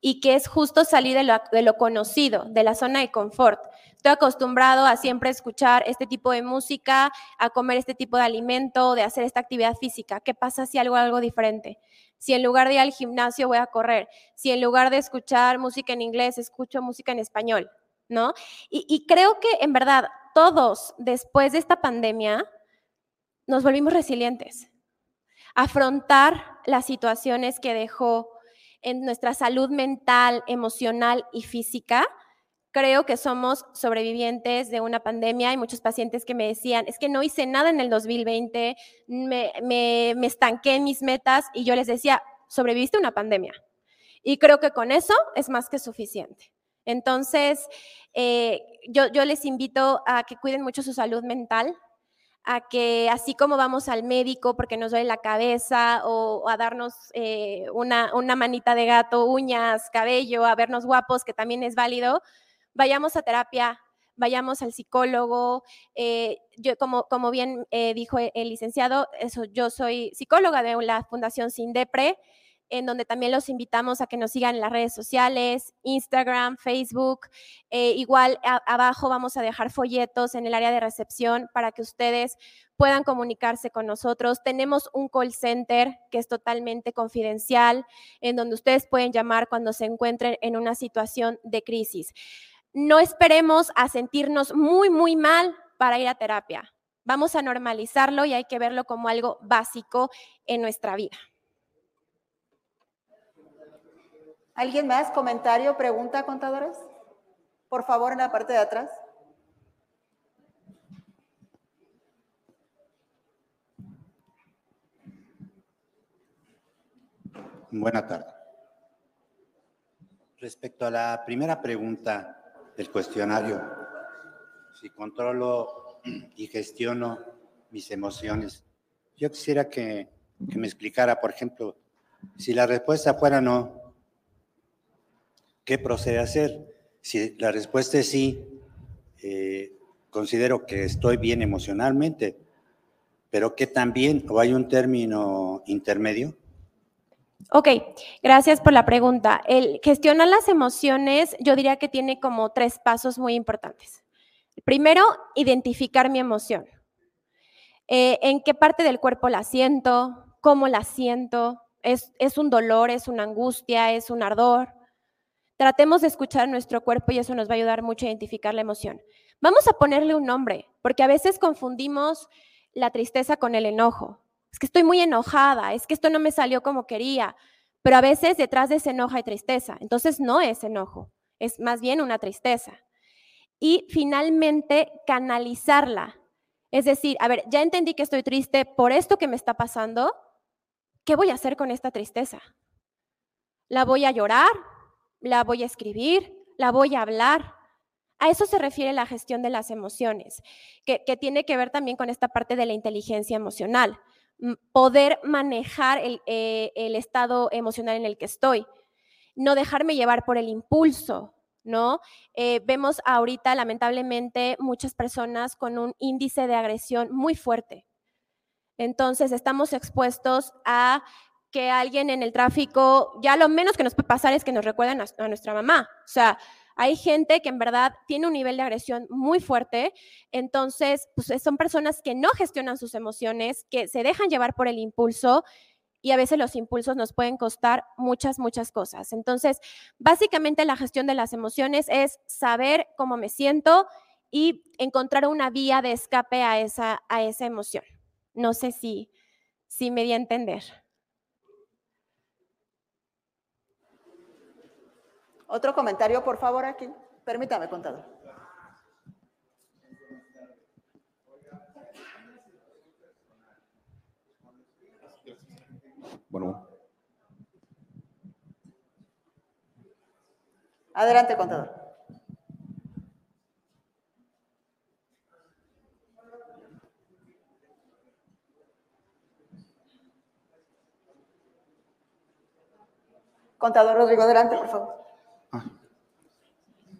y que es justo salir de lo, conocido, de la zona de confort. Estoy acostumbrado a siempre escuchar este tipo de música, a comer este tipo de alimento, de hacer esta actividad física. ¿Qué pasa si algo algo diferente? Si en lugar de ir al gimnasio voy a correr, si en lugar de escuchar música en inglés escucho música en español, ¿no? Y, creo que en verdad todos después de esta pandemia nos volvimos resilientes. Afrontar las situaciones que dejó en nuestra salud mental, emocional y física, creo que somos sobrevivientes de una pandemia. Hay muchos pacientes que me decían, es que no hice nada en el 2020, me, me, me estanqué en mis metas y yo les decía, sobreviviste una pandemia. Y creo que con eso es más que suficiente. Entonces, eh, yo, yo les invito a que cuiden mucho su salud mental, a que así como vamos al médico porque nos duele la cabeza o, a darnos eh, una, una, manita de gato, uñas, cabello, a vernos guapos, que también es válido, vayamos a terapia, vayamos al psicólogo. Eh, yo, como, como bien eh, dijo el licenciado, eso, yo soy psicóloga de la Fundación Sindepre, en donde también los invitamos a que nos sigan en las redes sociales, Instagram, Facebook. Eh, igual abajo vamos a dejar folletos en el área de recepción para que ustedes puedan comunicarse con nosotros. Tenemos un call center que es totalmente confidencial, en donde ustedes pueden llamar cuando se encuentren en una situación de crisis no esperemos a sentirnos muy, muy mal para ir a terapia. Vamos a normalizarlo y hay que verlo como algo básico en nuestra vida. ¿Alguien más? ¿Comentario, pregunta, contadores? Por favor, en la parte de atrás. Buena tarde. Respecto a la primera pregunta, del cuestionario. Si controlo y gestiono mis emociones. Yo quisiera que, me explicara, por ejemplo, si la respuesta fuera no, ¿qué procede a hacer? Si la respuesta es sí, eh, considero que estoy bien emocionalmente, pero que también, o hay un término intermedio, Ok, gracias por la pregunta. El gestionar las emociones, yo diría que tiene como tres pasos muy importantes. Primero, identificar mi emoción. Eh, ¿En qué parte del cuerpo la siento? ¿Cómo la siento? ¿Es, ¿Es un dolor? ¿Es una angustia? ¿Es un ardor? Tratemos de escuchar nuestro cuerpo y eso nos va a ayudar mucho a identificar la emoción. Vamos a ponerle un nombre, porque a veces confundimos la tristeza con el enojo es que estoy muy enojada, es que esto no me salió como quería, pero a veces detrás de ese enojo hay tristeza, entonces no es enojo, es más bien una tristeza. Y finalmente canalizarla, es decir, a ver, ya entendí que estoy triste por esto que me está pasando, ¿qué voy a hacer con esta tristeza? ¿La voy a llorar? ¿La voy a escribir? ¿La voy a hablar? A eso se refiere la gestión de las emociones, que, que, tiene que ver también con esta parte de la inteligencia emocional poder manejar eh, el, estado emocional en el que estoy, no dejarme llevar por el impulso, ¿no? Eh, vemos ahorita, lamentablemente, muchas personas con un índice de agresión muy fuerte. Entonces, estamos expuestos a que alguien en el tráfico, ya lo menos que nos puede pasar es que nos recuerden a nuestra mamá. O sea, hay gente que en verdad tiene un nivel de agresión muy fuerte, entonces pues, son personas que no gestionan sus emociones, que se dejan llevar por el impulso y a veces los impulsos nos pueden costar muchas, muchas cosas. Entonces, básicamente la gestión de las emociones es saber cómo me siento y encontrar una vía de escape a esa, a esa emoción. No sé si, si me di a entender. Otro comentario, por favor, aquí. Permítame, contador. Bueno. Adelante, contador. Contador Rodrigo, adelante, por favor.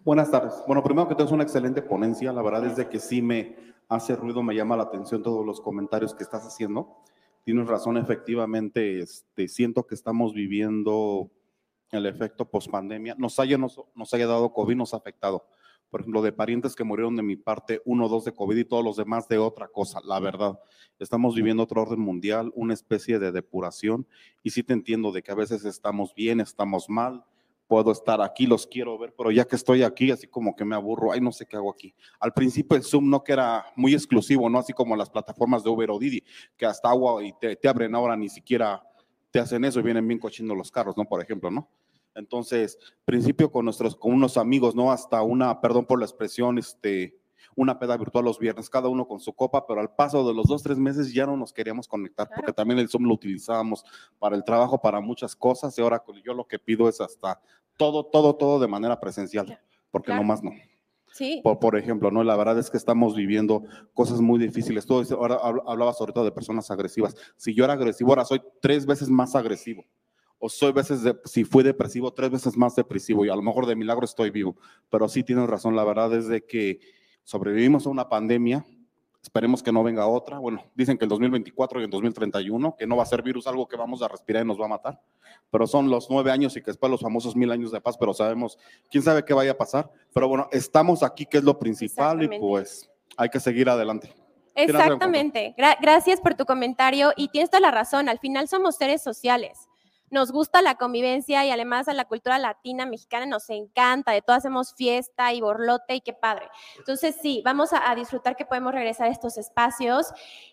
Buenas tardes. Bueno, primero que todo es una excelente ponencia. La verdad es de que sí me hace ruido, me llama la atención todos los comentarios que estás haciendo. Tienes razón, efectivamente, este, siento que estamos viviendo el efecto pospandemia. Nos haya, nos, nos haya dado COVID, nos ha afectado. Por ejemplo, de parientes que murieron de mi parte, uno o dos de COVID y todos los demás de otra cosa, la verdad. Estamos viviendo otro orden mundial, una especie de depuración. Y sí te entiendo de que a veces estamos bien, estamos mal, puedo estar aquí, los quiero ver, pero ya que estoy aquí, así como que me aburro, ay, no sé qué hago aquí. Al principio el Zoom no que era muy exclusivo, ¿no? Así como las plataformas de Uber o Didi, que hasta agua y te, abren ahora, ni siquiera te hacen eso y vienen bien cochinos los carros, ¿no? Por ejemplo, ¿no? Entonces, principio con nuestros, con unos amigos, ¿no? Hasta una, perdón por la expresión, este, una peda virtual los viernes, cada uno con su copa, pero al paso de los dos, tres meses ya no nos queríamos conectar, porque también el Zoom lo utilizábamos para el trabajo, para muchas cosas, y ahora yo lo que pido es hasta todo, todo, todo de manera presencial, porque no más no. Sí. Por, por, ejemplo, ¿no? La verdad es que estamos viviendo cosas muy difíciles. Todo ahora hablabas ahorita de personas agresivas. Si yo era agresivo, ahora soy tres veces más agresivo. O soy veces, de, si fui depresivo, tres veces más depresivo. Y a lo mejor de milagro estoy vivo. Pero sí tienes razón. La verdad es de que sobrevivimos a una pandemia, esperemos que no venga otra. Bueno, dicen que el 2024 y el 2031, que no va a ser virus algo que vamos a respirar y nos va a matar, pero son los nueve años y que después los famosos mil años de paz, pero sabemos, quién sabe qué vaya a pasar. Pero bueno, estamos aquí, que es lo principal, y pues hay que seguir adelante. Exactamente. Gracias por tu comentario y tienes toda la razón. Al final somos seres sociales nos gusta la convivencia y además a la cultura latina, mexicana, nos encanta, de todo hacemos fiesta y borlote y qué padre. Entonces sí, vamos a, disfrutar que podemos regresar a estos espacios.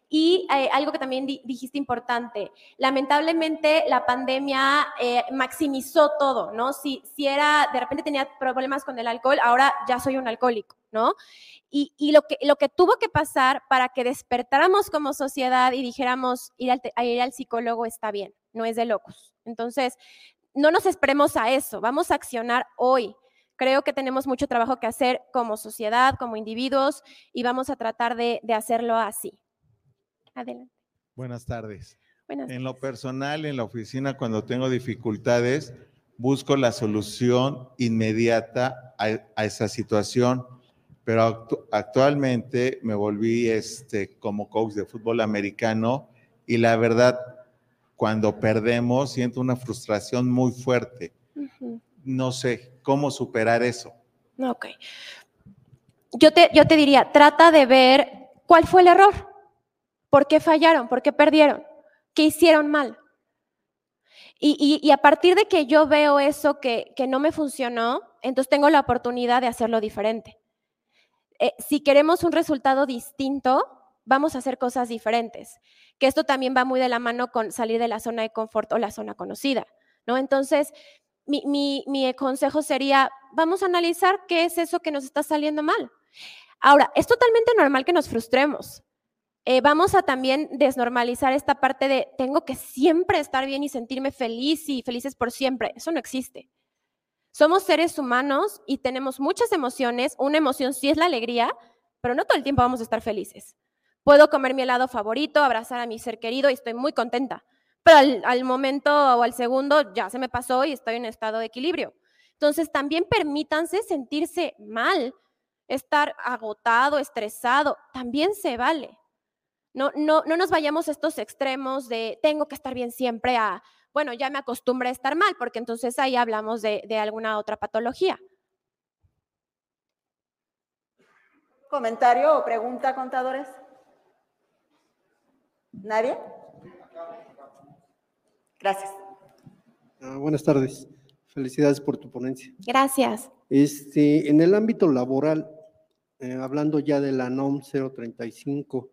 Y eh, algo que también dijiste importante, lamentablemente la pandemia eh, maximizó todo, ¿no? Si, si era, de repente tenía problemas con el alcohol, ahora ya soy un alcohólico, ¿no? Y, lo, que, lo que tuvo que pasar para que despertáramos como sociedad y dijéramos, ir al, ir al psicólogo está bien, no es de locos. Entonces, no nos esperemos a eso, vamos a accionar hoy. Creo que tenemos mucho trabajo que hacer como sociedad, como individuos, y vamos a tratar de, hacerlo así. Adelante. Buenas tardes. En lo personal, en la oficina, cuando tengo dificultades, busco la solución inmediata a esa situación pero actualmente me volví este, como coach de fútbol americano y la verdad, cuando perdemos, siento una frustración muy fuerte. No sé cómo superar eso. Ok. Yo te, yo te diría, trata de ver cuál fue el error, por qué fallaron, por qué perdieron, qué hicieron mal. Y, y, a partir de que yo veo eso que, que no me funcionó, entonces tengo la oportunidad de hacerlo diferente. Eh, si queremos un resultado distinto, vamos a hacer cosas diferentes. Que esto también va muy de la mano con salir de la zona de confort o la zona conocida, ¿no? Entonces, mi, consejo sería, vamos a analizar qué es eso que nos está saliendo mal. Ahora, es totalmente normal que nos frustremos. Eh, vamos a también desnormalizar esta parte de tengo que siempre estar bien y sentirme feliz y felices por siempre. Eso no existe. Somos seres humanos y tenemos muchas emociones. Una emoción sí es la alegría, pero no todo el tiempo vamos a estar felices. Puedo comer mi helado favorito, abrazar a mi ser querido y estoy muy contenta, pero al, momento o al segundo ya se me pasó y estoy en estado de equilibrio. Entonces también permítanse sentirse mal, estar agotado, estresado, también se vale. No, no, no nos vayamos a estos extremos de tengo que estar bien siempre a bueno, ya me acostumbré a estar mal, porque entonces ahí hablamos de, alguna otra patología. ¿Comentario o pregunta, contadores? ¿Nadie? Gracias. Ah, buenas tardes. Felicidades por tu ponencia. Gracias. Este, en el ámbito laboral, eh, hablando ya de la NOM 035,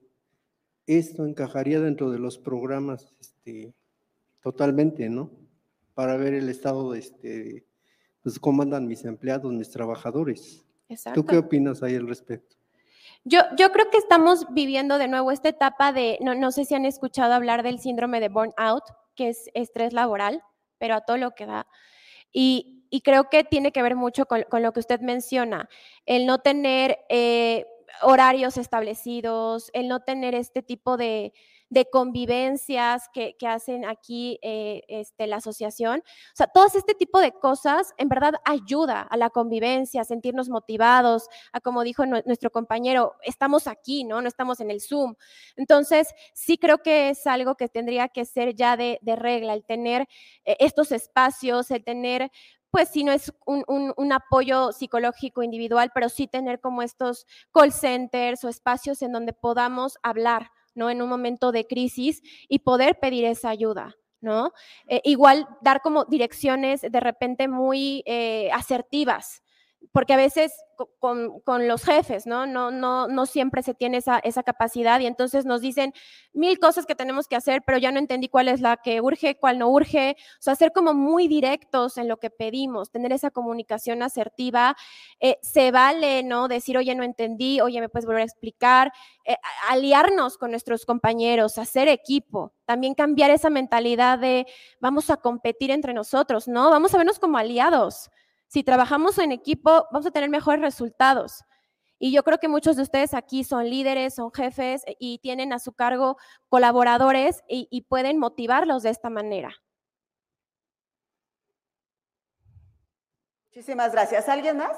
esto encajaría dentro de los programas este, Totalmente, ¿no? Para ver el estado de este, pues cómo andan mis empleados, mis trabajadores. Exacto. ¿Tú qué opinas ahí al respecto? Yo, creo que estamos viviendo de nuevo esta etapa de, no, sé si han escuchado hablar del síndrome de burnout, que es estrés laboral, pero a todo lo que da. Y, creo que tiene que ver mucho con, con, lo que usted menciona, el no tener eh, horarios establecidos, el no tener este tipo de, de convivencias que, hacen aquí eh, este, la asociación. O sea, todo este tipo de cosas en verdad ayuda a la convivencia, a sentirnos motivados, a como dijo nuestro compañero, estamos aquí, ¿no? No estamos en el Zoom. Entonces, sí creo que es algo que tendría que ser ya de, regla, el tener eh, estos espacios, el tener pues si no es un, un, apoyo psicológico individual, pero sí tener como estos call centers o espacios en donde podamos hablar, ¿no? En un momento de crisis y poder pedir esa ayuda. ¿no? Eh, igual dar como direcciones de repente muy eh, asertivas porque a veces con, los jefes, ¿no? No, no, no siempre se tiene esa, esa, capacidad y entonces nos dicen mil cosas que tenemos que hacer, pero ya no entendí cuál es la que urge, cuál no urge. O sea, ser como muy directos en lo que pedimos, tener esa comunicación asertiva. Eh, se vale, ¿no? Decir, oye, no entendí, oye, me puedes volver a explicar. Eh, aliarnos con nuestros compañeros, hacer equipo. También cambiar esa mentalidad de vamos a competir entre nosotros, ¿no? Vamos a vernos como aliados si trabajamos en equipo, vamos a tener mejores resultados. Y yo creo que muchos de ustedes aquí son líderes, son jefes eh, y tienen a su cargo colaboradores y, pueden motivarlos de esta manera. Muchísimas gracias. ¿Alguien más?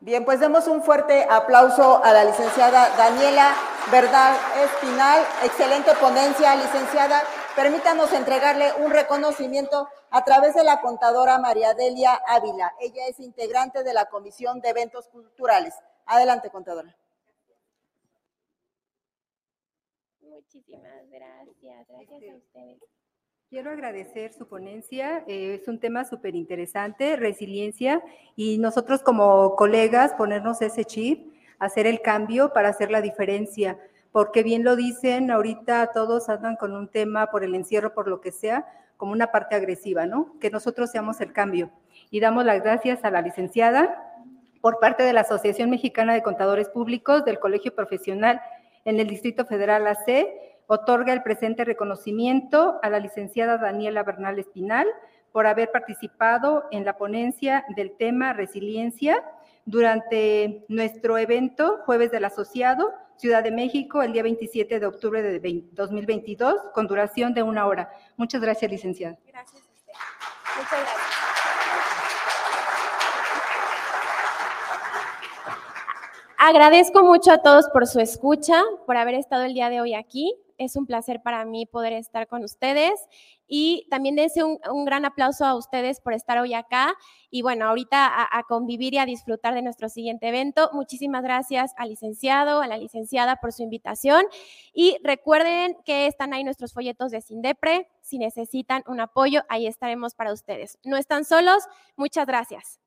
Bien, pues demos un fuerte aplauso a la licenciada Daniela Verdad Espinal. Excelente ponencia, licenciada. Permítanos entregarle un reconocimiento a través de la contadora María Delia Ávila. Ella es integrante de la Comisión de Eventos Culturales. Adelante, contadora. Muchísimas gracias. Gracias a ustedes. Quiero agradecer su ponencia, eh, es un tema súper interesante, resiliencia, y nosotros como colegas ponernos ese chip, hacer el cambio para hacer la diferencia porque bien lo dicen, ahorita todos andan con un tema por el encierro, por lo que sea, como una parte agresiva, ¿no? Que nosotros seamos el cambio. Y damos las gracias a la licenciada por parte de la Asociación Mexicana de Contadores Públicos del Colegio Profesional en el Distrito Federal AC, otorga el presente reconocimiento a la licenciada Daniela Bernal Espinal por haber participado en la ponencia del tema resiliencia durante nuestro evento Jueves del Asociado, Ciudad de México, el día 27 de octubre de 2022, con duración de una hora. Muchas gracias, licenciada. Gracias a usted. Muchas gracias. Agradezco mucho a todos por su escucha, por haber estado el día de hoy aquí. Es un placer para mí poder estar con ustedes y también deseo un, gran aplauso a ustedes por estar hoy acá y bueno, ahorita a, convivir y a disfrutar de nuestro siguiente evento. Muchísimas gracias al licenciado, a la licenciada por su invitación y recuerden que están ahí nuestros folletos de Sindepre. Si necesitan un apoyo, ahí estaremos para ustedes. No están solos. Muchas gracias.